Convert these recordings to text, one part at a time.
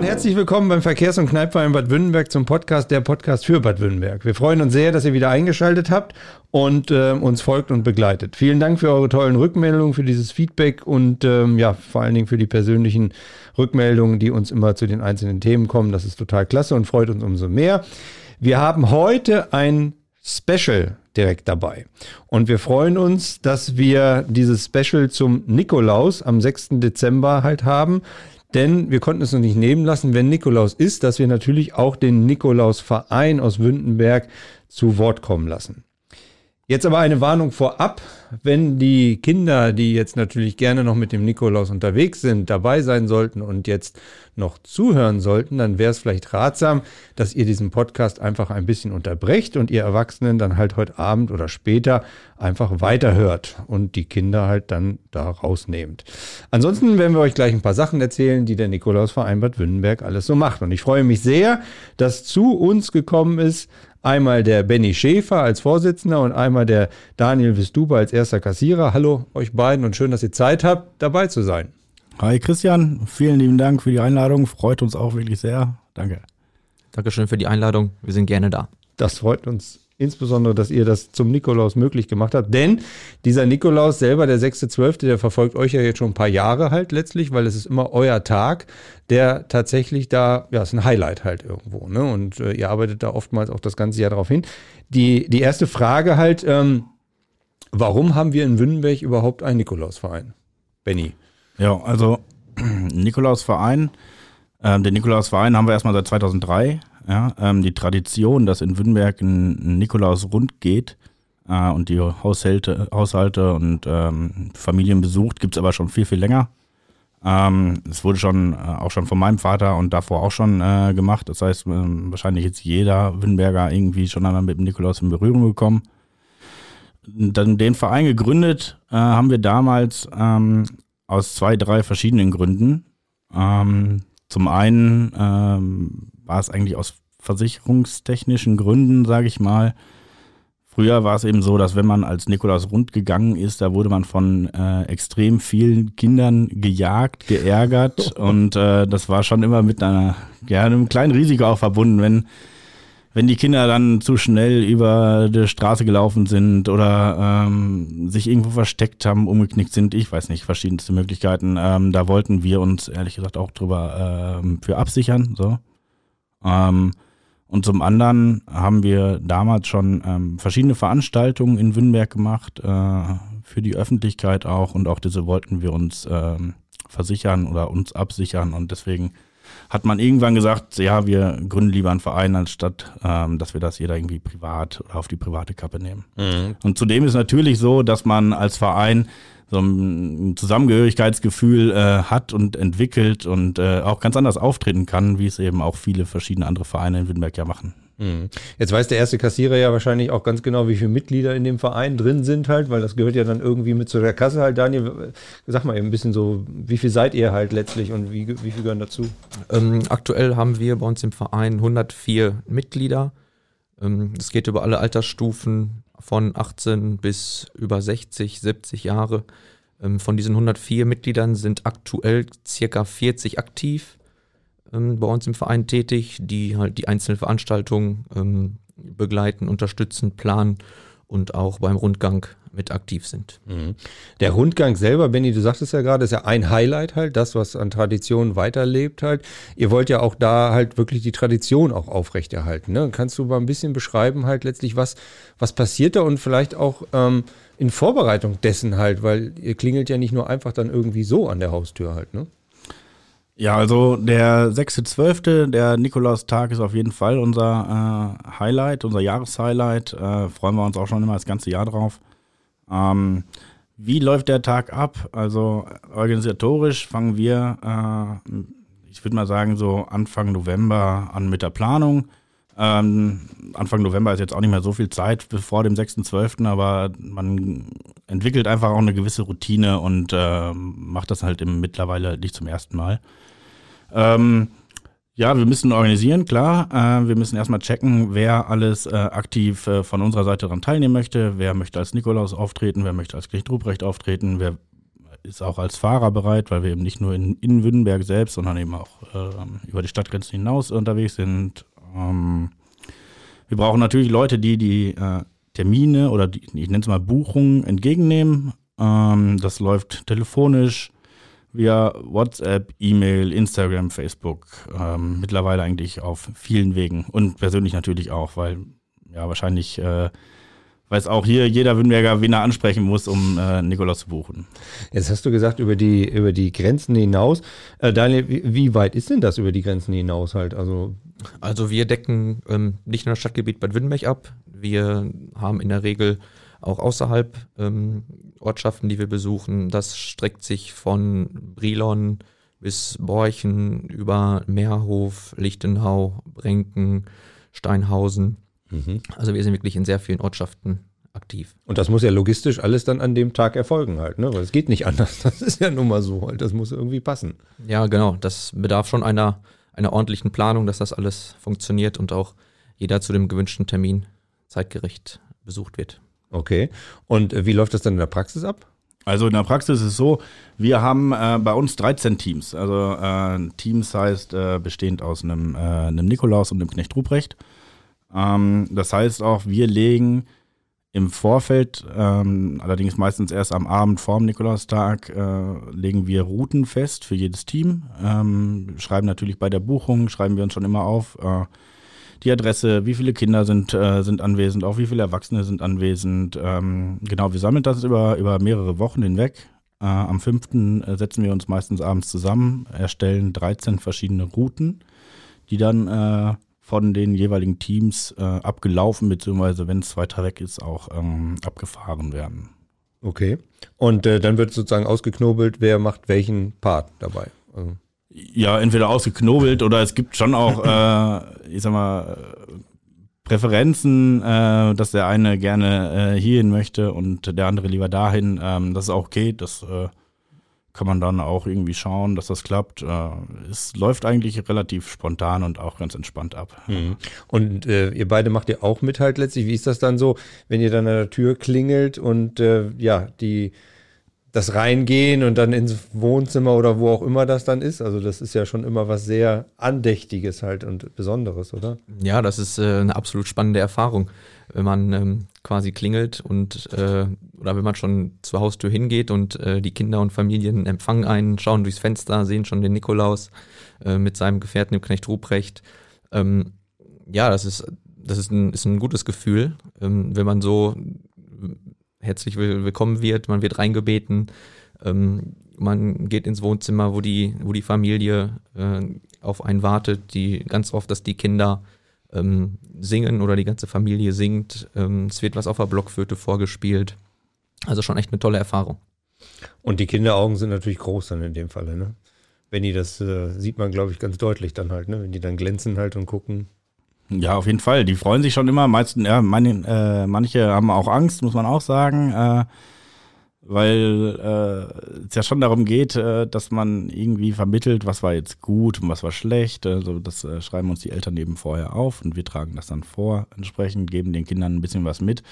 und herzlich willkommen beim Verkehrs- und Kneipverein Bad Württemberg zum Podcast, der Podcast für Bad Württemberg. Wir freuen uns sehr, dass ihr wieder eingeschaltet habt und äh, uns folgt und begleitet. Vielen Dank für eure tollen Rückmeldungen, für dieses Feedback und ähm, ja, vor allen Dingen für die persönlichen Rückmeldungen, die uns immer zu den einzelnen Themen kommen. Das ist total klasse und freut uns umso mehr. Wir haben heute ein Special direkt dabei. Und wir freuen uns, dass wir dieses Special zum Nikolaus am 6. Dezember halt haben. Denn wir konnten es noch nicht nehmen lassen, wenn Nikolaus ist, dass wir natürlich auch den Nikolaus-Verein aus Wündenberg zu Wort kommen lassen. Jetzt aber eine Warnung vorab, wenn die Kinder, die jetzt natürlich gerne noch mit dem Nikolaus unterwegs sind, dabei sein sollten und jetzt noch zuhören sollten, dann wäre es vielleicht ratsam, dass ihr diesen Podcast einfach ein bisschen unterbrecht und ihr Erwachsenen dann halt heute Abend oder später einfach weiterhört und die Kinder halt dann da rausnehmt. Ansonsten werden wir euch gleich ein paar Sachen erzählen, die der Nikolausverein Bad Wünnenberg alles so macht. Und ich freue mich sehr, dass zu uns gekommen ist Einmal der Benny Schäfer als Vorsitzender und einmal der Daniel Wistuber als erster Kassierer. Hallo euch beiden und schön, dass ihr Zeit habt, dabei zu sein. Hi Christian, vielen lieben Dank für die Einladung. Freut uns auch wirklich sehr. Danke. Dankeschön für die Einladung. Wir sind gerne da. Das freut uns insbesondere, dass ihr das zum Nikolaus möglich gemacht habt. Denn dieser Nikolaus selber, der 6.12., der verfolgt euch ja jetzt schon ein paar Jahre halt letztlich, weil es ist immer euer Tag, der tatsächlich da, ja, ist ein Highlight halt irgendwo. Ne? Und äh, ihr arbeitet da oftmals auch das ganze Jahr darauf hin. Die, die erste Frage halt, ähm, warum haben wir in Wünnenberg überhaupt einen Nikolausverein? Benny. Ja, also Nikolausverein, äh, den Nikolausverein haben wir erstmal seit 2003 ja, ähm, die Tradition, dass in Wünnberg ein, Nikolaus rund geht äh, und die Haushalte, Haushalte und ähm, Familien besucht, gibt es aber schon viel, viel länger. Ähm, es wurde schon äh, auch schon von meinem Vater und davor auch schon äh, gemacht. Das heißt, äh, wahrscheinlich ist jeder Wünnberger irgendwie schon einmal mit dem Nikolaus in Berührung gekommen. Dann den Verein gegründet äh, haben wir damals ähm, aus zwei, drei verschiedenen Gründen. Ähm, zum einen ähm, war es eigentlich aus versicherungstechnischen Gründen, sage ich mal. Früher war es eben so, dass wenn man als Nikolaus Rund gegangen ist, da wurde man von äh, extrem vielen Kindern gejagt, geärgert und äh, das war schon immer mit einer, ja, einem kleinen Risiko auch verbunden, wenn wenn die Kinder dann zu schnell über die Straße gelaufen sind oder ähm, sich irgendwo versteckt haben, umgeknickt sind, ich weiß nicht, verschiedenste Möglichkeiten. Ähm, da wollten wir uns ehrlich gesagt auch drüber ähm, für absichern. So. Ähm, und zum anderen haben wir damals schon ähm, verschiedene Veranstaltungen in Wünnberg gemacht, äh, für die Öffentlichkeit auch. Und auch diese wollten wir uns ähm, versichern oder uns absichern. Und deswegen hat man irgendwann gesagt, ja, wir gründen lieber einen Verein, anstatt ähm, dass wir das jeder irgendwie privat oder auf die private Kappe nehmen. Mhm. Und zudem ist natürlich so, dass man als Verein so ein Zusammengehörigkeitsgefühl äh, hat und entwickelt und äh, auch ganz anders auftreten kann, wie es eben auch viele verschiedene andere Vereine in Wittenberg ja machen. Mhm. Jetzt weiß der erste Kassierer ja wahrscheinlich auch ganz genau, wie viele Mitglieder in dem Verein drin sind halt, weil das gehört ja dann irgendwie mit zu der Kasse halt. Daniel, sag mal eben ein bisschen so, wie viel seid ihr halt letztlich und wie, wie viel gehören dazu? Ähm, aktuell haben wir bei uns im Verein 104 Mitglieder. Ähm, es geht über alle Altersstufen von 18 bis über 60, 70 Jahre. Ähm, von diesen 104 Mitgliedern sind aktuell circa 40 aktiv ähm, bei uns im Verein tätig, die halt die einzelnen Veranstaltungen ähm, begleiten, unterstützen, planen und auch beim Rundgang mit aktiv sind. Mhm. Der Rundgang selber, Benny, du sagtest ja gerade, ist ja ein Highlight halt, das, was an Tradition weiterlebt halt. Ihr wollt ja auch da halt wirklich die Tradition auch aufrechterhalten. Ne? Kannst du mal ein bisschen beschreiben halt letztlich, was, was passiert da und vielleicht auch ähm, in Vorbereitung dessen halt, weil ihr klingelt ja nicht nur einfach dann irgendwie so an der Haustür halt, ne? Ja, also der 6.12., der Nikolaustag ist auf jeden Fall unser äh, Highlight, unser Jahreshighlight. Äh, freuen wir uns auch schon immer das ganze Jahr drauf. Ähm, wie läuft der Tag ab? Also organisatorisch fangen wir, äh, ich würde mal sagen, so Anfang November an mit der Planung. Ähm, Anfang November ist jetzt auch nicht mehr so viel Zeit vor dem 6.12., aber man entwickelt einfach auch eine gewisse Routine und äh, macht das halt im, mittlerweile nicht zum ersten Mal. Ähm, ja, wir müssen organisieren, klar. Äh, wir müssen erstmal checken, wer alles äh, aktiv äh, von unserer Seite daran teilnehmen möchte. Wer möchte als Nikolaus auftreten, wer möchte als Knecht Ruprecht auftreten, wer ist auch als Fahrer bereit, weil wir eben nicht nur in, in Wünnenberg selbst, sondern eben auch äh, über die Stadtgrenzen hinaus unterwegs sind. Ähm, wir brauchen natürlich Leute, die die Termine oder die, ich nenne es mal Buchungen entgegennehmen. Ähm, das läuft telefonisch, via WhatsApp, E-Mail, Instagram, Facebook. Ähm, mittlerweile eigentlich auf vielen Wegen und persönlich natürlich auch, weil ja wahrscheinlich äh, weiß auch hier jeder Wünnberger, wen er ansprechen muss, um äh, Nikolaus zu buchen. Jetzt hast du gesagt, über die, über die Grenzen hinaus. Äh, Daniel, wie, wie, weit ist denn das über die Grenzen hinaus halt? Also, also wir decken ähm, nicht nur das Stadtgebiet Bad Wünnberg ab. Wir haben in der Regel auch außerhalb ähm, Ortschaften, die wir besuchen. Das streckt sich von Brilon bis Borchen über Meerhof, Lichtenhau, Brenken, Steinhausen. Mhm. Also wir sind wirklich in sehr vielen Ortschaften aktiv. Und das muss ja logistisch alles dann an dem Tag erfolgen halt, ne? Weil es geht nicht anders. Das ist ja nun mal so halt. Das muss irgendwie passen. Ja, genau. Das bedarf schon einer, einer ordentlichen Planung, dass das alles funktioniert und auch jeder zu dem gewünschten Termin zeitgerecht besucht wird. Okay. Und äh, wie läuft das dann in der Praxis ab? Also in der Praxis ist es so, wir haben äh, bei uns 13 Teams. Also äh, Teams heißt äh, bestehend aus einem, äh, einem Nikolaus und einem Knecht Ruprecht. Ähm, das heißt auch, wir legen im Vorfeld, ähm, allerdings meistens erst am Abend vorm Nikolaustag, äh, legen wir Routen fest für jedes Team. Ähm, schreiben natürlich bei der Buchung, schreiben wir uns schon immer auf, die Adresse, wie viele Kinder sind, äh, sind anwesend, auch wie viele Erwachsene sind anwesend. Ähm, genau, wir sammeln das über, über mehrere Wochen hinweg. Äh, am 5. Äh, setzen wir uns meistens abends zusammen, erstellen 13 verschiedene Routen, die dann äh, von den jeweiligen Teams äh, abgelaufen, beziehungsweise wenn es weiter weg ist, auch ähm, abgefahren werden. Okay. Und äh, dann wird sozusagen ausgeknobelt, wer macht welchen Part dabei. Also. Ja, entweder ausgeknobelt oder es gibt schon auch, äh, ich sag mal, Präferenzen, äh, dass der eine gerne äh, hierhin möchte und der andere lieber dahin. Ähm, das ist auch okay, das äh, kann man dann auch irgendwie schauen, dass das klappt. Äh, es läuft eigentlich relativ spontan und auch ganz entspannt ab. Mhm. Und äh, ihr beide macht ihr auch mit halt letztlich. Wie ist das dann so, wenn ihr dann an der Tür klingelt und äh, ja, die das Reingehen und dann ins Wohnzimmer oder wo auch immer das dann ist. Also das ist ja schon immer was sehr Andächtiges halt und Besonderes, oder? Ja, das ist äh, eine absolut spannende Erfahrung, wenn man ähm, quasi klingelt und äh, oder wenn man schon zur Haustür hingeht und äh, die Kinder und Familien empfangen einen, schauen durchs Fenster, sehen schon den Nikolaus äh, mit seinem Gefährten, dem Knecht Ruprecht. Ähm, ja, das ist das ist ein, ist ein gutes Gefühl, ähm, wenn man so herzlich willkommen wird, man wird reingebeten, ähm, man geht ins Wohnzimmer, wo die, wo die Familie äh, auf einen wartet, die ganz oft, dass die Kinder ähm, singen oder die ganze Familie singt. Ähm, es wird was auf der Blockflöte vorgespielt. Also schon echt eine tolle Erfahrung. Und die Kinderaugen sind natürlich groß dann in dem Falle, ne? Wenn die das äh, sieht man, glaube ich, ganz deutlich dann halt, ne? Wenn die dann glänzen halt und gucken. Ja, auf jeden Fall. Die freuen sich schon immer. Meisten, ja, meine, äh, manche haben auch Angst, muss man auch sagen, äh, weil äh, es ja schon darum geht, äh, dass man irgendwie vermittelt, was war jetzt gut und was war schlecht. Also das äh, schreiben uns die Eltern eben vorher auf und wir tragen das dann vor entsprechend, geben den Kindern ein bisschen was mit.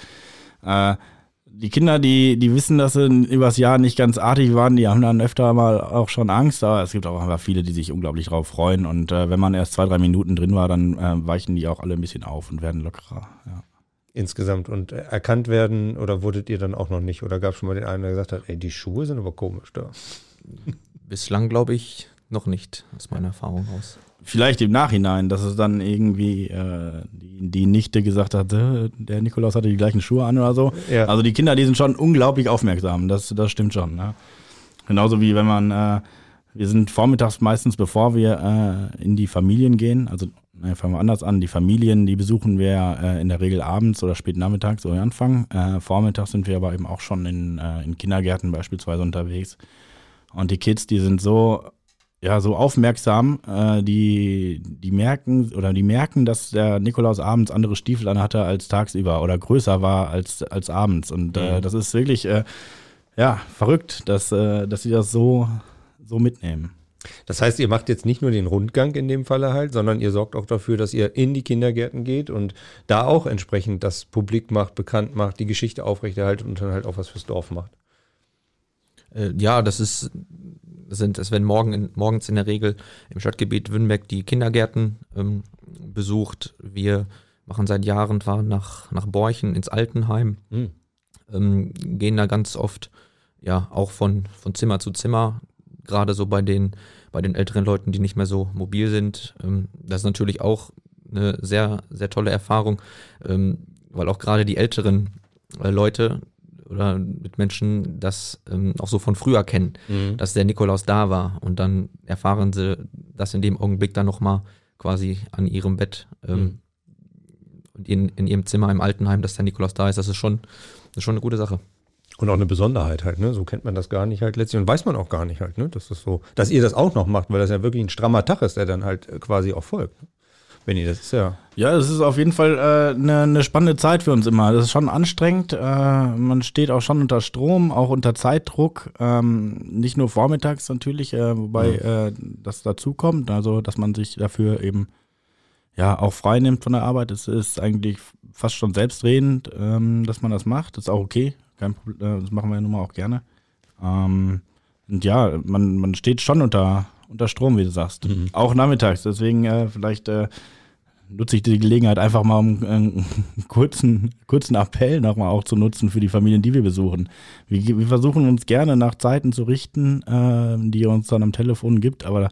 Äh, die Kinder, die, die wissen, dass sie übers Jahr nicht ganz artig waren, die haben dann öfter mal auch schon Angst, aber es gibt auch einfach viele, die sich unglaublich drauf freuen. Und äh, wenn man erst zwei, drei Minuten drin war, dann äh, weichen die auch alle ein bisschen auf und werden lockerer. Ja. Insgesamt und erkannt werden oder wurdet ihr dann auch noch nicht? Oder gab es schon mal den einen, der gesagt hat, ey, die Schuhe sind aber komisch da? Bislang glaube ich noch nicht, aus meiner Erfahrung aus vielleicht im Nachhinein, dass es dann irgendwie äh, die, die Nichte gesagt hat, äh, der Nikolaus hatte die gleichen Schuhe an oder so. Ja. Also die Kinder, die sind schon unglaublich aufmerksam, das, das stimmt schon. Ne? Genauso wie wenn man, äh, wir sind vormittags meistens, bevor wir äh, in die Familien gehen, also ne, fangen wir anders an, die Familien, die besuchen wir äh, in der Regel abends oder spät nachmittags so Anfang. Äh, vormittags sind wir aber eben auch schon in, äh, in Kindergärten beispielsweise unterwegs. Und die Kids, die sind so ja, so aufmerksam, äh, die, die merken oder die merken, dass der Nikolaus abends andere Stiefel anhatte als tagsüber oder größer war als, als abends. Und äh, mhm. das ist wirklich äh, ja, verrückt, dass, äh, dass sie das so, so mitnehmen. Das heißt, ihr macht jetzt nicht nur den Rundgang in dem Falle halt, sondern ihr sorgt auch dafür, dass ihr in die Kindergärten geht und da auch entsprechend das publik macht, bekannt macht, die Geschichte aufrechterhaltet und dann halt auch was fürs Dorf macht. Äh, ja, das ist, sind, es werden morgen in, morgens in der Regel im Stadtgebiet Wünnberg die Kindergärten ähm, besucht. Wir machen seit Jahren, fahren nach, nach Borchen ins Altenheim, Hm. ähm, gehen da ganz oft ja auch von, von Zimmer zu Zimmer, gerade so bei den, bei den älteren Leuten, die nicht mehr so mobil sind. Ähm, das ist natürlich auch eine sehr, sehr tolle Erfahrung, ähm, weil auch gerade die älteren äh, Leute oder mit Menschen das ähm, auch so von früher kennen, Mhm. dass der Nikolaus da war und dann erfahren sie das in dem Augenblick dann nochmal quasi an ihrem Bett ähm, Mhm. in, in ihrem Zimmer im Altenheim, dass der Nikolaus da ist. Das ist schon, das ist schon eine gute Sache. Und auch eine Besonderheit halt, ne? So kennt man das gar nicht halt letztlich und weiß man auch gar nicht halt, ne? Das ist so, dass ihr das auch noch macht, weil das ja wirklich ein strammer Tag ist, der dann halt äh, quasi auch folgt. ne? Wenn ihr das ja. Ja, es ist auf jeden Fall eine äh, ne- ne spannende Zeit für uns immer. Das ist schon anstrengend. Äh, man steht auch schon unter Strom, auch unter Zeitdruck. Ähm, nicht nur vormittags natürlich, äh, wobei äh, das dazukommt. Also, dass man sich dafür eben ja auch frei nimmt von der Arbeit. Es ist eigentlich fast schon selbstredend, ähm, dass man das macht. Das ist auch okay. Kein Problem. Äh, das machen wir ja nun mal auch gerne. Ähm, und ja, man, man steht schon unter, unter Strom, wie du sagst. Auch nachmittags. Deswegen äh, vielleicht nutze ich die Gelegenheit einfach mal, um äh, einen kurzen, kurzen Appell nochmal auch zu nutzen für die Familien, die wir besuchen. Wir, wir versuchen uns gerne nach Zeiten zu richten, äh, die ihr uns dann am Telefon gibt, aber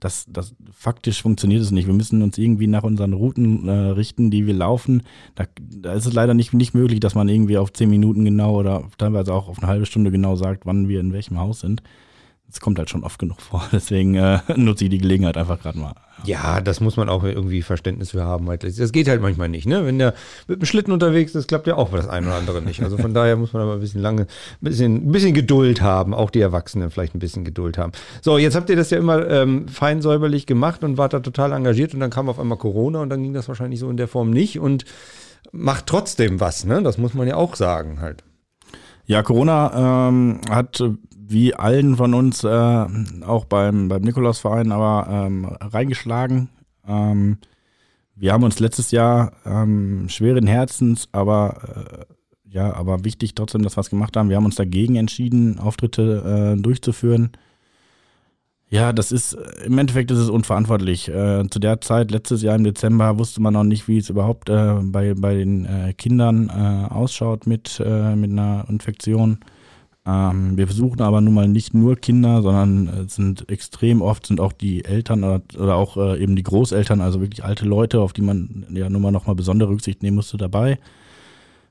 das, das faktisch funktioniert es nicht. Wir müssen uns irgendwie nach unseren Routen äh, richten, die wir laufen. Da, da ist es leider nicht, nicht möglich, dass man irgendwie auf zehn Minuten genau oder teilweise auch auf eine halbe Stunde genau sagt, wann wir in welchem Haus sind. Das kommt halt schon oft genug vor. Deswegen äh, nutze ich die Gelegenheit einfach gerade mal. Ja, das muss man auch irgendwie Verständnis für haben. Das geht halt manchmal nicht, ne? Wenn der mit dem Schlitten unterwegs ist, klappt ja auch das eine oder andere nicht. Also von daher muss man aber ein bisschen lange, ein bisschen, ein bisschen Geduld haben. Auch die Erwachsenen vielleicht ein bisschen Geduld haben. So, jetzt habt ihr das ja immer ähm, fein säuberlich gemacht und wart da total engagiert und dann kam auf einmal Corona und dann ging das wahrscheinlich so in der Form nicht und macht trotzdem was, ne? Das muss man ja auch sagen halt. Ja, Corona ähm, hat äh, wie allen von uns äh, auch beim, beim Nikolausverein aber ähm, reingeschlagen. Ähm, wir haben uns letztes Jahr ähm, schweren Herzens, aber äh, ja, aber wichtig trotzdem, dass wir es gemacht haben. Wir haben uns dagegen entschieden, Auftritte äh, durchzuführen. Ja, das ist im Endeffekt ist es unverantwortlich. Äh, zu der Zeit, letztes Jahr im Dezember, wusste man noch nicht, wie es überhaupt äh, bei, bei den äh, Kindern äh, ausschaut mit, äh, mit einer Infektion. Ähm, wir versuchen aber nun mal nicht nur Kinder, sondern es sind extrem oft sind auch die Eltern oder, oder auch äh, eben die Großeltern, also wirklich alte Leute, auf die man ja nun mal nochmal besondere Rücksicht nehmen musste dabei.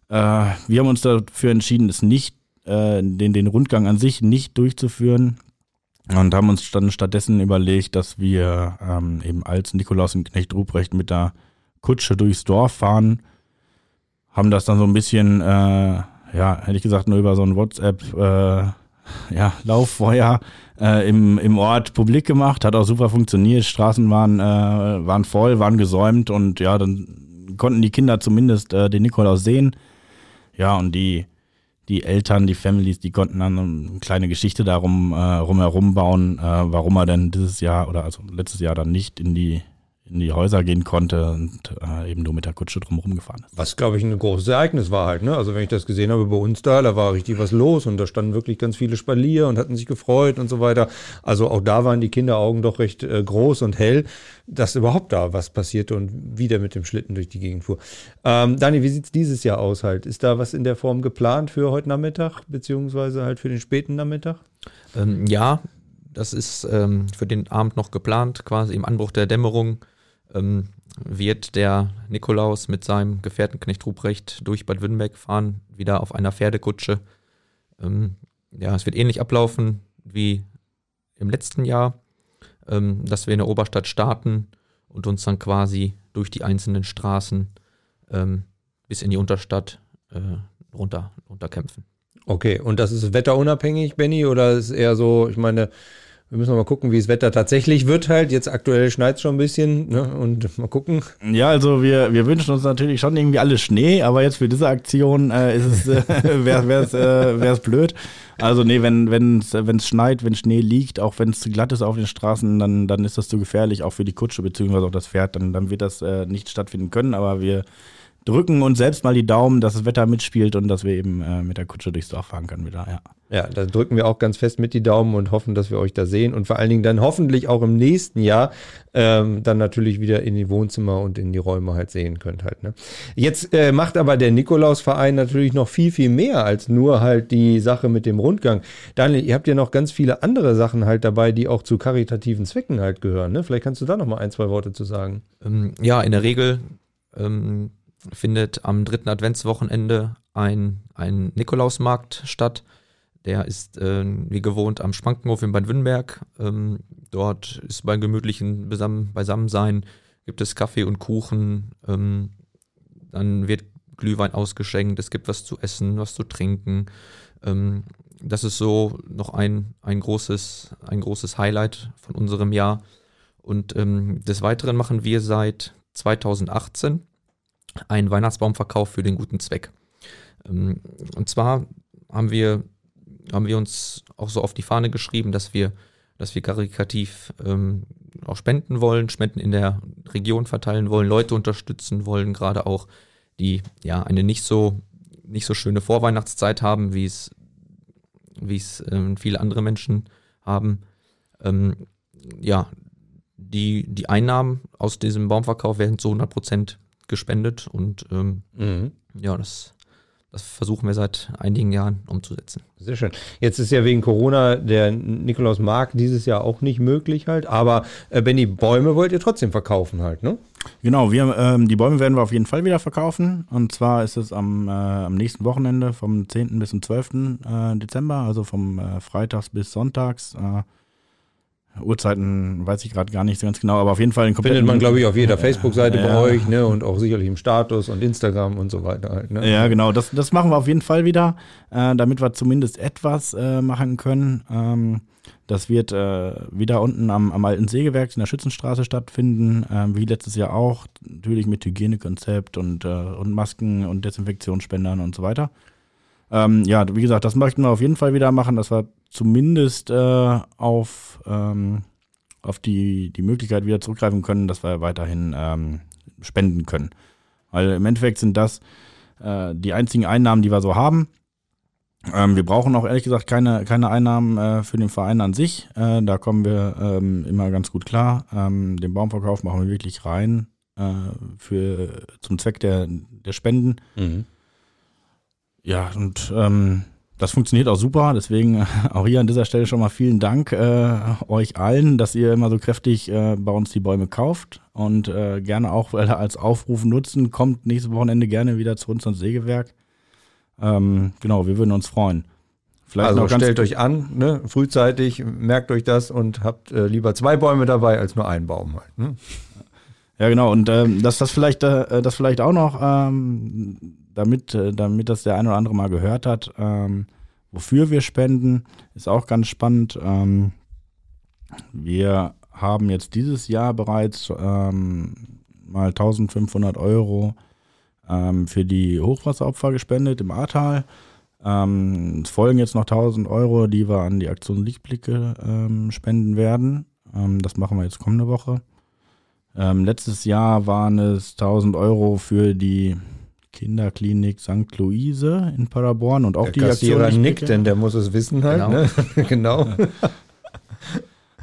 Äh, wir haben uns dafür entschieden, es nicht, äh, den, den Rundgang an sich nicht durchzuführen und haben uns dann stattdessen überlegt, dass wir ähm, eben als Nikolaus und Knecht Ruprecht mit der Kutsche durchs Dorf fahren, haben das dann so ein bisschen, äh, ja, hätte ich gesagt, nur über so ein WhatsApp, äh, ja, Lauffeuer äh, im, im Ort publik gemacht, hat auch super funktioniert, Straßen waren, äh, waren voll, waren gesäumt und ja, dann konnten die Kinder zumindest äh, den Nikolaus sehen. Ja, und die, die Eltern, die Families, die konnten dann eine kleine Geschichte darum äh, rumherum bauen, äh, warum er denn dieses Jahr oder also letztes Jahr dann nicht in die in die Häuser gehen konnte und äh, eben nur mit der Kutsche drumherum gefahren ist. Was, glaube ich, ein großes Ereignis war halt. Ne? Also wenn ich das gesehen habe bei uns da, da war richtig was los und da standen wirklich ganz viele Spalier und hatten sich gefreut und so weiter. Also auch da waren die Kinderaugen doch recht äh, groß und hell, dass überhaupt da was passierte und wieder mit dem Schlitten durch die Gegend fuhr. Ähm, Dani, wie sieht's dieses Jahr aus halt? Ist da was in der Form geplant für heute Nachmittag, beziehungsweise halt für den späten Nachmittag? Ähm, ja, das ist ähm, für den Abend noch geplant, quasi im Anbruch der Dämmerung ähm, wird der Nikolaus mit seinem Gefährten Knecht Ruprecht durch Bad Württemberg fahren, wieder auf einer Pferdekutsche. Ähm, ja, es wird ähnlich ablaufen wie im letzten Jahr, ähm, dass wir in der Oberstadt starten und uns dann quasi durch die einzelnen Straßen ähm, bis in die Unterstadt äh, runter, runterkämpfen. Okay, und das ist wetterunabhängig, Benny, oder ist eher so, ich meine, wir müssen mal gucken, wie das Wetter tatsächlich wird halt. Jetzt aktuell schneit es schon ein bisschen ne? und mal gucken. Ja, also wir, wir wünschen uns natürlich schon irgendwie alle Schnee, aber jetzt für diese Aktion äh, es, äh, wäre es äh, wär's blöd. Also nee, wenn es wenn's schneit, wenn Schnee liegt, auch wenn es zu glatt ist auf den Straßen, dann, dann ist das zu gefährlich, auch für die Kutsche beziehungsweise auch das Pferd, dann, dann wird das äh, nicht stattfinden können, aber wir drücken uns selbst mal die Daumen, dass das Wetter mitspielt und dass wir eben äh, mit der Kutsche durchs Dorf fahren können wieder, ja. Ja, da drücken wir auch ganz fest mit die Daumen und hoffen, dass wir euch da sehen und vor allen Dingen dann hoffentlich auch im nächsten Jahr ähm, dann natürlich wieder in die Wohnzimmer und in die Räume halt sehen könnt halt. Ne? Jetzt äh, macht aber der Nikolausverein natürlich noch viel, viel mehr als nur halt die Sache mit dem Rundgang. Daniel, ihr habt ja noch ganz viele andere Sachen halt dabei, die auch zu karitativen Zwecken halt gehören. Ne? Vielleicht kannst du da noch mal ein, zwei Worte zu sagen. Ähm, ja, in der Regel ähm, findet am dritten Adventswochenende ein, ein Nikolausmarkt statt der ist äh, wie gewohnt am Spankenhof in Bad Wünnberg. Ähm, dort ist beim gemütlichen Beisammen Beisammensein gibt es Kaffee und Kuchen. Ähm, dann wird Glühwein ausgeschenkt. Es gibt was zu essen, was zu trinken. Ähm, das ist so noch ein, ein, großes, ein großes Highlight von unserem Jahr. Und ähm, des Weiteren machen wir seit 2018 einen Weihnachtsbaumverkauf für den guten Zweck. Ähm, und zwar haben wir haben wir uns auch so auf die Fahne geschrieben, dass wir, dass wir karikativ ähm, auch spenden wollen, Spenden in der Region verteilen wollen, Leute unterstützen wollen, gerade auch die ja eine nicht so nicht so schöne Vorweihnachtszeit haben, wie es wie es ähm, viele andere Menschen haben. Ähm, ja, die, die Einnahmen aus diesem Baumverkauf werden zu 100 Prozent gespendet und ähm, mhm. ja, das das versuchen wir seit einigen Jahren umzusetzen. Sehr schön. Jetzt ist ja wegen Corona der Nikolausmarkt dieses Jahr auch nicht möglich halt, aber äh, Benny, Bäume wollt ihr trotzdem verkaufen halt, ne? Genau, wir, ähm, die Bäume werden wir auf jeden Fall wieder verkaufen. Und zwar ist es am, äh, am nächsten Wochenende vom 10. bis zum 12. Äh, Dezember, also vom äh, Freitags bis Sonntags. Uhrzeiten weiß ich gerade gar nicht so ganz genau, aber auf jeden Fall den Findet man, glaube ich, auf jeder Facebook-Seite ja. bei euch, ne? Und auch sicherlich im Status und Instagram und so weiter halt, ne? Ja, genau. Das, das machen wir auf jeden Fall wieder, äh, damit wir zumindest etwas äh, machen können. Ähm, das wird äh, wieder unten am, am alten Sägewerk in der Schützenstraße stattfinden, ähm, wie letztes Jahr auch. Natürlich mit Hygienekonzept und, äh, und Masken und Desinfektionsspendern und so weiter. Ähm, ja, wie gesagt, das möchten wir auf jeden Fall wieder machen, dass wir zumindest äh, auf, ähm, auf die, die Möglichkeit wieder zurückgreifen können, dass wir weiterhin ähm, spenden können. Weil im Endeffekt sind das äh, die einzigen Einnahmen, die wir so haben. Ähm, wir brauchen auch ehrlich gesagt keine, keine Einnahmen äh, für den Verein an sich. Äh, da kommen wir ähm, immer ganz gut klar. Ähm, den Baumverkauf machen wir wirklich rein äh, für, zum Zweck der, der Spenden. Mhm. Ja, und ähm, das funktioniert auch super. Deswegen äh, auch hier an dieser Stelle schon mal vielen Dank äh, euch allen, dass ihr immer so kräftig äh, bei uns die Bäume kauft und äh, gerne auch als Aufruf nutzen. Kommt nächstes Wochenende gerne wieder zu uns ans Sägewerk. Ähm, genau, wir würden uns freuen. Vielleicht also stellt euch an, ne, frühzeitig, merkt euch das und habt äh, lieber zwei Bäume dabei als nur einen Baum halt. Ne? Ja, genau. Und ähm, dass das vielleicht, äh, das vielleicht auch noch ähm, damit, äh, damit das der eine oder andere mal gehört hat, ähm, wofür wir spenden, ist auch ganz spannend. Ähm, wir haben jetzt dieses Jahr bereits ähm, mal 1500 Euro ähm, für die Hochwasseropfer gespendet im Ahrtal. Ähm, es folgen jetzt noch 1000 Euro, die wir an die Aktion Lichtblicke ähm, spenden werden. das machen wir jetzt kommende Woche. letztes Jahr waren es 1000 Euro für die Kinderklinik St. Luise in Paderborn und auch der die Kassierer Aktion. nickt, denn der muss es wissen halt. Genau. Ne? genau.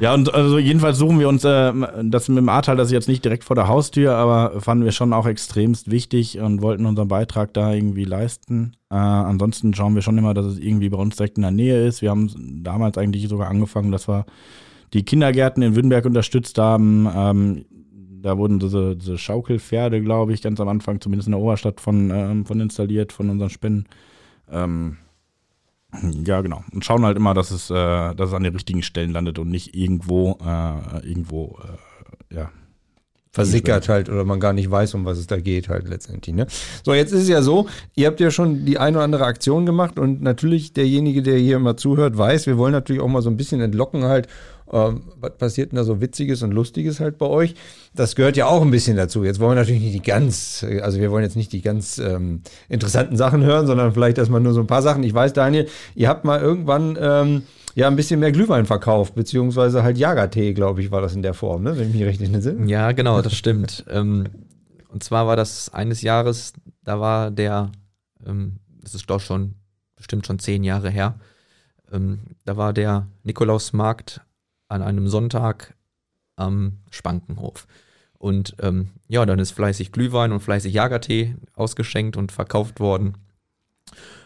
Ja, und also jedenfalls suchen wir uns äh, das mit dem Ahrtal, das ist jetzt nicht direkt vor der Haustür, aber fanden wir schon auch extremst wichtig und wollten unseren Beitrag da irgendwie leisten. Äh, ansonsten schauen wir schon immer, dass es irgendwie bei uns direkt in der Nähe ist. Wir haben damals eigentlich sogar angefangen, dass wir die Kindergärten in Wünnberg unterstützt haben. Ähm, da wurden diese, diese Schaukelpferde, glaube ich, ganz am Anfang, zumindest in der Oberstadt, von, ähm, von installiert, von unseren Spenden. Ähm, ja, genau. Und schauen halt immer, dass es, äh, dass es an den richtigen Stellen landet und nicht irgendwo, äh, irgendwo, äh, ja, versickert halt oder man gar nicht weiß, um was es da geht halt letztendlich. Ne? So, jetzt ist es ja so, ihr habt ja schon die eine oder andere Aktion gemacht und natürlich derjenige, der hier immer zuhört, weiß, wir wollen natürlich auch mal so ein bisschen entlocken halt ähm, was passiert denn da so Witziges und Lustiges halt bei euch? Das gehört ja auch ein bisschen dazu. Jetzt wollen wir natürlich nicht die ganz, also wir wollen jetzt nicht die ganz ähm, interessanten Sachen hören, sondern vielleicht erstmal nur so ein paar Sachen. Ich weiß, Daniel, ihr habt mal irgendwann ähm, ja ein bisschen mehr Glühwein verkauft, beziehungsweise halt Jagertee, glaube ich, war das in der Form, ne? wenn ich mich recht entsinne. Ja, genau, das stimmt. ähm, und zwar war das eines Jahres, da war der, ähm, das ist doch schon bestimmt schon zehn Jahre her, ähm, da war der Nikolausmarkt an einem Sonntag am Spankenhof. Und ähm, ja, dann ist fleißig Glühwein und fleißig Jagertee ausgeschenkt und verkauft worden.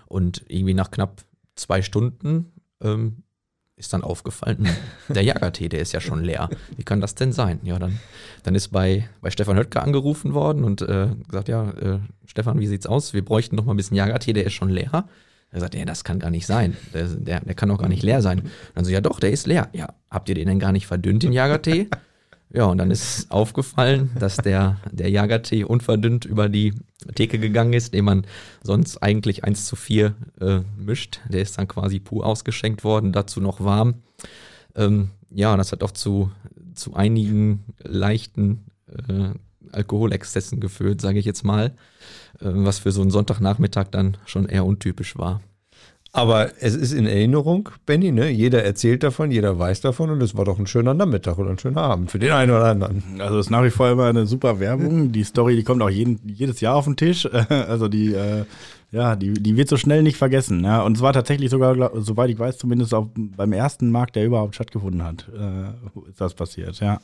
Und irgendwie nach knapp zwei Stunden ähm, ist dann aufgefallen, hm, der Jagertee, der ist ja schon leer. Wie kann das denn sein? Ja, dann, dann ist bei, bei Stefan Höttger angerufen worden und äh, gesagt, ja, äh, Stefan, wie sieht's aus? Wir bräuchten noch mal ein bisschen Jagertee, der ist schon leer. Er sagt, ja, das kann gar nicht sein. Der, der, der kann doch gar nicht leer sein. dann so, ja doch, der ist leer. Ja, habt ihr den denn gar nicht verdünnt, den Jagertee? Ja, und dann ist aufgefallen, dass der, der Jagertee unverdünnt über die Theke gegangen ist, den man sonst eigentlich 1 zu 4 äh, mischt. Der ist dann quasi pur ausgeschenkt worden, dazu noch warm. Ähm, ja, das hat auch zu, zu einigen leichten äh, Alkoholexzessen geführt, sage ich jetzt mal, äh, was für so einen Sonntagnachmittag dann schon eher untypisch war. Aber es ist in Erinnerung, Benny, ne? Jeder erzählt davon, jeder weiß davon und es war doch ein schöner Nachmittag oder ein schöner Abend für den einen oder anderen. Also es ist nach wie vor immer eine super Werbung. Die Story, die kommt auch jeden, jedes Jahr auf den Tisch. Also die, äh, ja, die, die wird so schnell nicht vergessen. Ja. Und es war tatsächlich sogar, soweit ich weiß, zumindest auch beim ersten Markt, der überhaupt stattgefunden hat, äh, ist das passiert, ja.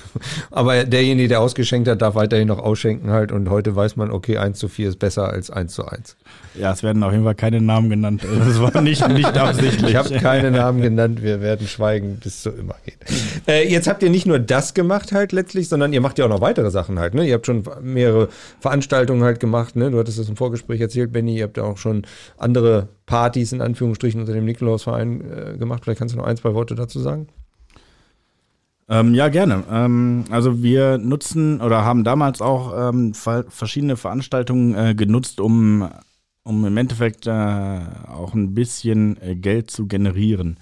Aber derjenige, der ausgeschenkt hat, darf weiterhin noch ausschenken halt und heute weiß man, okay, 1 zu 4 ist besser als 1 zu 1. Ja, es werden auf jeden Fall keine Namen genannt. Das war nicht, nicht absichtlich. Ich habe keine Namen genannt. Wir werden schweigen, bis so immer geht. Äh, jetzt habt ihr nicht nur das gemacht halt letztlich, sondern ihr macht ja auch noch weitere Sachen halt. Ne? Ihr habt schon mehrere Veranstaltungen halt gemacht. Ne? Du hattest das im Vorgespräch erzählt, Benny. Ihr habt ja auch schon andere Partys in Anführungsstrichen unter dem Nikolausverein äh, gemacht. Vielleicht kannst du noch ein, zwei Worte dazu sagen. Ähm, ja, gerne. Ähm, also wir nutzen oder haben damals auch ähm, verschiedene Veranstaltungen äh, genutzt, um um im Endeffekt äh, auch ein bisschen äh, Geld zu generieren.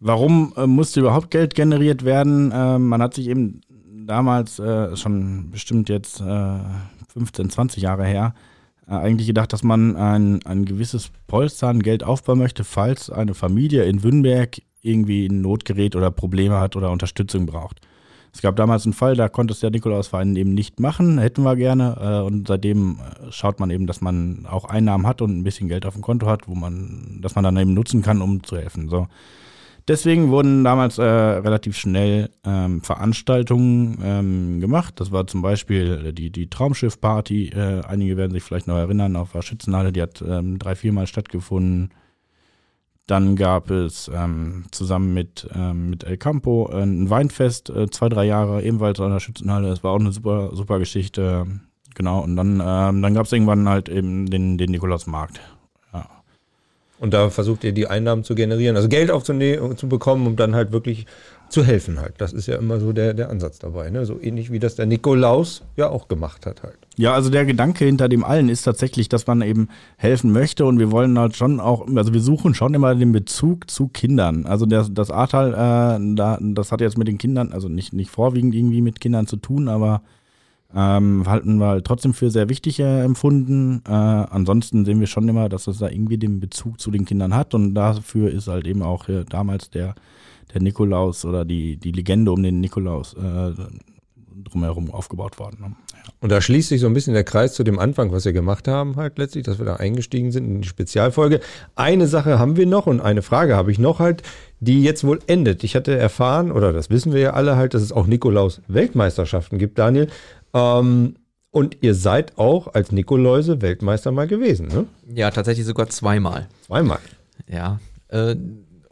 Warum äh, musste überhaupt Geld generiert werden? Äh, man hat sich eben damals, äh, schon bestimmt jetzt 15, äh, 20 Jahre her, eigentlich gedacht, dass man ein, ein gewisses Polster an Geld aufbauen möchte, falls eine Familie in Wünnberg irgendwie in Not gerät oder Probleme hat oder Unterstützung braucht. Es gab damals einen Fall, da konnte es der Nikolausverein eben nicht machen, hätten wir gerne. Äh, und seitdem äh, schaut man eben, dass man auch Einnahmen hat und ein bisschen Geld auf dem Konto hat, wo man, dass man dann eben nutzen kann, um zu helfen. So. Deswegen wurden damals äh, relativ schnell ähm, Veranstaltungen ähm, gemacht. Das war zum Beispiel die, die Traumschiff-Party. Äh, einige werden sich vielleicht noch erinnern, auf der Schützenhalle, die hat ähm, drei, viermal stattgefunden. Dann gab es ähm, zusammen mit, ähm, mit El Campo äh, ein Weinfest, äh, zwei, drei Jahre, ebenfalls an der Schützenhalle. Das war auch eine super, super Geschichte. Genau. Und dann, ähm, dann gab es irgendwann halt eben den, den Nikolausmarkt. Und da versucht ihr die Einnahmen zu generieren, also Geld aufzubekommen, um dann halt wirklich zu helfen halt. Das ist ja immer so der, der Ansatz dabei. Ne? So ähnlich wie das der Nikolaus ja auch gemacht hat halt. Ja, also der Gedanke hinter dem allen ist tatsächlich, dass man eben helfen möchte und wir wollen halt schon auch, also wir suchen schon immer den Bezug zu Kindern. Also das, das Ahrtal, äh, da, das hat jetzt mit den Kindern, also nicht, nicht vorwiegend irgendwie mit Kindern zu tun, aber ähm, halten wir halt trotzdem für sehr wichtig äh, empfunden. Äh, ansonsten sehen wir schon immer, dass es da irgendwie den Bezug zu den Kindern hat und dafür ist halt eben auch äh, damals der der Nikolaus oder die, die Legende um den Nikolaus äh, drumherum aufgebaut worden. Ne? Ja. Und da schließt sich so ein bisschen der Kreis zu dem Anfang, was wir gemacht haben, halt letztlich, dass wir da eingestiegen sind in die Spezialfolge. Eine Sache haben wir noch und eine Frage habe ich noch halt, die jetzt wohl endet. Ich hatte erfahren, oder das wissen wir ja alle halt, dass es auch Nikolaus-Weltmeisterschaften gibt, Daniel. Ähm, und ihr seid auch als Nikoläuse Weltmeister mal gewesen, ne? Ja, tatsächlich sogar zweimal. Zweimal. Ja. Äh,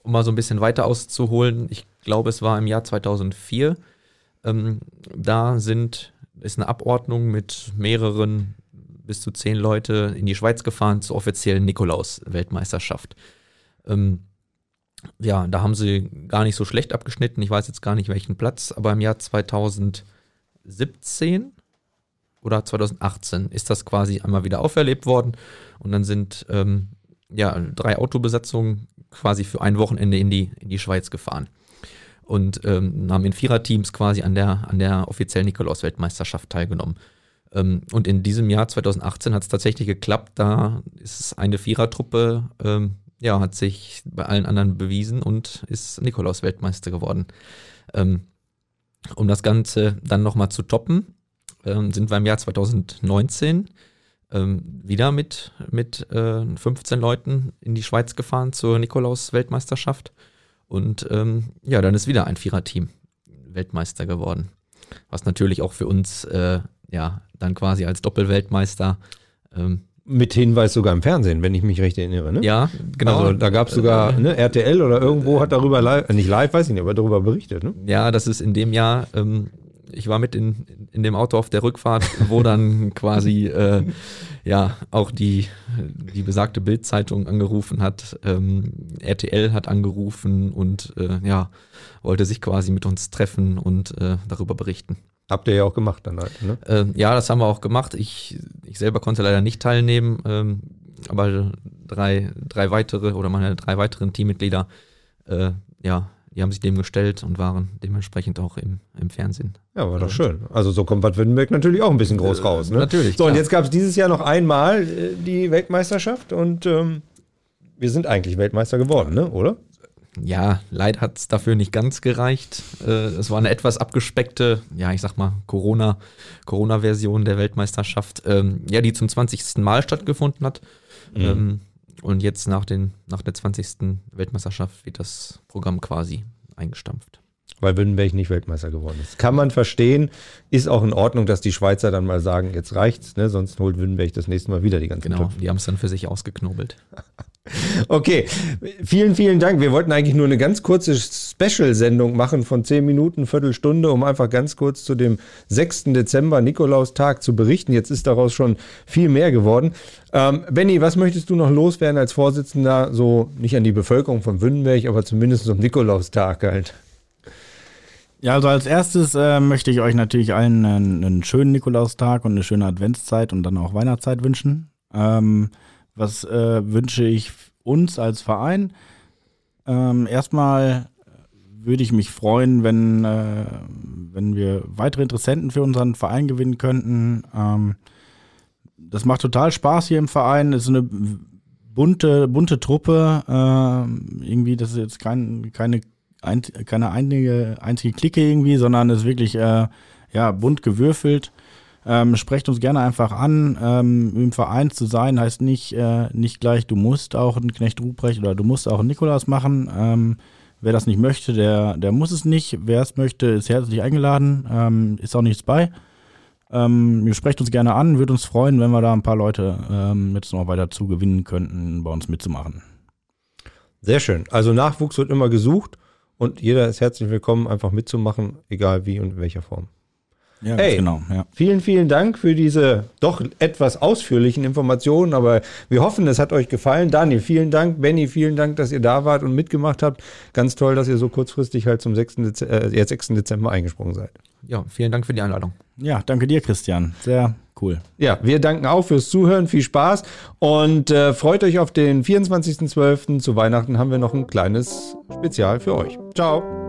um mal so ein bisschen weiter auszuholen, ich glaube, es war im Jahr 2004. Ähm, da sind, ist eine Abordnung mit mehreren bis zu zehn Leute in die Schweiz gefahren zur offiziellen Nikolaus-Weltmeisterschaft. Ähm, ja, da haben sie gar nicht so schlecht abgeschnitten. Ich weiß jetzt gar nicht welchen Platz, aber im Jahr 2017 oder 2018 ist das quasi einmal wieder auferlebt worden und dann sind ähm, ja drei Autobesatzungen quasi für ein Wochenende in die, in die Schweiz gefahren. Und ähm, haben in Viererteams quasi an der, an der offiziellen Nikolaus-Weltmeisterschaft teilgenommen. Ähm, und in diesem Jahr 2018 hat es tatsächlich geklappt. Da ist eine Vierertruppe, ähm, ja, hat sich bei allen anderen bewiesen und ist Nikolaus-Weltmeister geworden. Ähm, um das Ganze dann nochmal zu toppen, ähm, sind wir im Jahr 2019 ähm, wieder mit, mit äh, 15 Leuten in die Schweiz gefahren zur Nikolaus-Weltmeisterschaft. Und ähm, ja, dann ist wieder ein Viererteam Weltmeister geworden. Was natürlich auch für uns äh, ja dann quasi als Doppelweltmeister ähm, mit Hinweis sogar im Fernsehen, wenn ich mich recht erinnere. Ne? Ja, genau. Also da gab es sogar ne, RTL oder irgendwo hat darüber live, nicht live, weiß ich nicht, aber darüber berichtet. Ne? Ja, das ist in dem Jahr, ähm, ich war mit in, in dem Auto auf der Rückfahrt, wo dann quasi äh, ja auch die, die besagte Bildzeitung angerufen hat. Ähm, RTL hat angerufen und äh, ja, wollte sich quasi mit uns treffen und äh, darüber berichten. Habt ihr ja auch gemacht dann halt, ne? Ähm, ja, das haben wir auch gemacht. Ich, ich selber konnte leider nicht teilnehmen, ähm, aber drei, drei weitere oder meine drei weiteren Teammitglieder, äh, ja, die haben sich dem gestellt und waren dementsprechend auch im, im Fernsehen. Ja, war doch schön. Also so kommt Bad Württemberg natürlich auch ein bisschen groß äh, raus. Ne? Natürlich. So, klar. und jetzt gab es dieses Jahr noch einmal äh, die Weltmeisterschaft und ähm, wir sind eigentlich Weltmeister geworden, ne? oder? Ja, leider hat es dafür nicht ganz gereicht. Äh, es war eine etwas abgespeckte, ja, ich sag mal, Corona, Corona-Version der Weltmeisterschaft, ähm, ja, die zum 20. Mal stattgefunden hat. Mhm. Ähm, und jetzt nach, den, nach der 20. Weltmeisterschaft wird das Programm quasi eingestampft. Weil Württemberg nicht Weltmeister geworden ist. Kann man verstehen, ist auch in Ordnung, dass die Schweizer dann mal sagen, jetzt reicht's, ne? sonst holt Württemberg das nächste Mal wieder die ganzen Genau, Töpfe. die haben es dann für sich ausgeknobelt. Okay, vielen, vielen Dank. Wir wollten eigentlich nur eine ganz kurze Special-Sendung machen von zehn Minuten, Viertelstunde, um einfach ganz kurz zu dem 6. Dezember Nikolaustag zu berichten. Jetzt ist daraus schon viel mehr geworden. Ähm, Benny, was möchtest du noch loswerden als Vorsitzender, so nicht an die Bevölkerung von Wünnenberg, aber zumindest am Nikolaustag halt? Ja, also als erstes äh, möchte ich euch natürlich allen einen, einen, schönen Nikolaustag und eine schöne Adventszeit und dann auch Weihnachtszeit wünschen. Ähm, was äh, wünsche ich uns als Verein? Ähm, erstmal würde ich mich freuen, wenn, äh, wenn wir weitere Interessenten für unseren Verein gewinnen könnten. Ähm, das macht total Spaß hier im Verein. Es ist eine bunte, bunte Truppe. Äh, irgendwie, das ist jetzt kein, keine, ein, keine einzige, einzige Clique irgendwie, sondern es ist wirklich äh, ja, bunt gewürfelt. Ähm, sprecht uns gerne einfach an. Ähm, Im Verein zu sein heißt nicht, äh, nicht gleich, du musst auch einen Knecht Ruprecht oder du musst auch einen Nikolaus machen. Ähm, wer das nicht möchte, der, der muss es nicht. Wer es möchte, ist herzlich eingeladen. Ähm, ist auch nichts bei. Ähm, ihr sprecht uns gerne an, würde uns freuen, wenn wir da ein paar Leute ähm, jetzt noch weiter zu gewinnen könnten, bei uns mitzumachen. Sehr schön. Also Nachwuchs wird immer gesucht und jeder ist herzlich willkommen, einfach mitzumachen, egal wie und in welcher Form. Ja, hey, genau. Ja. Vielen, vielen Dank für diese doch etwas ausführlichen Informationen, aber wir hoffen, es hat euch gefallen. Daniel, vielen Dank. Benny, vielen Dank, dass ihr da wart und mitgemacht habt. Ganz toll, dass ihr so kurzfristig halt zum 6. Dezember, äh, 6. Dezember eingesprungen seid. Ja, vielen Dank für die Einladung. Ja, danke dir, Christian. Sehr cool. Ja, wir danken auch fürs Zuhören. Viel Spaß und äh, freut euch auf den 24.12. Zu Weihnachten haben wir noch ein kleines Spezial für euch. Ciao.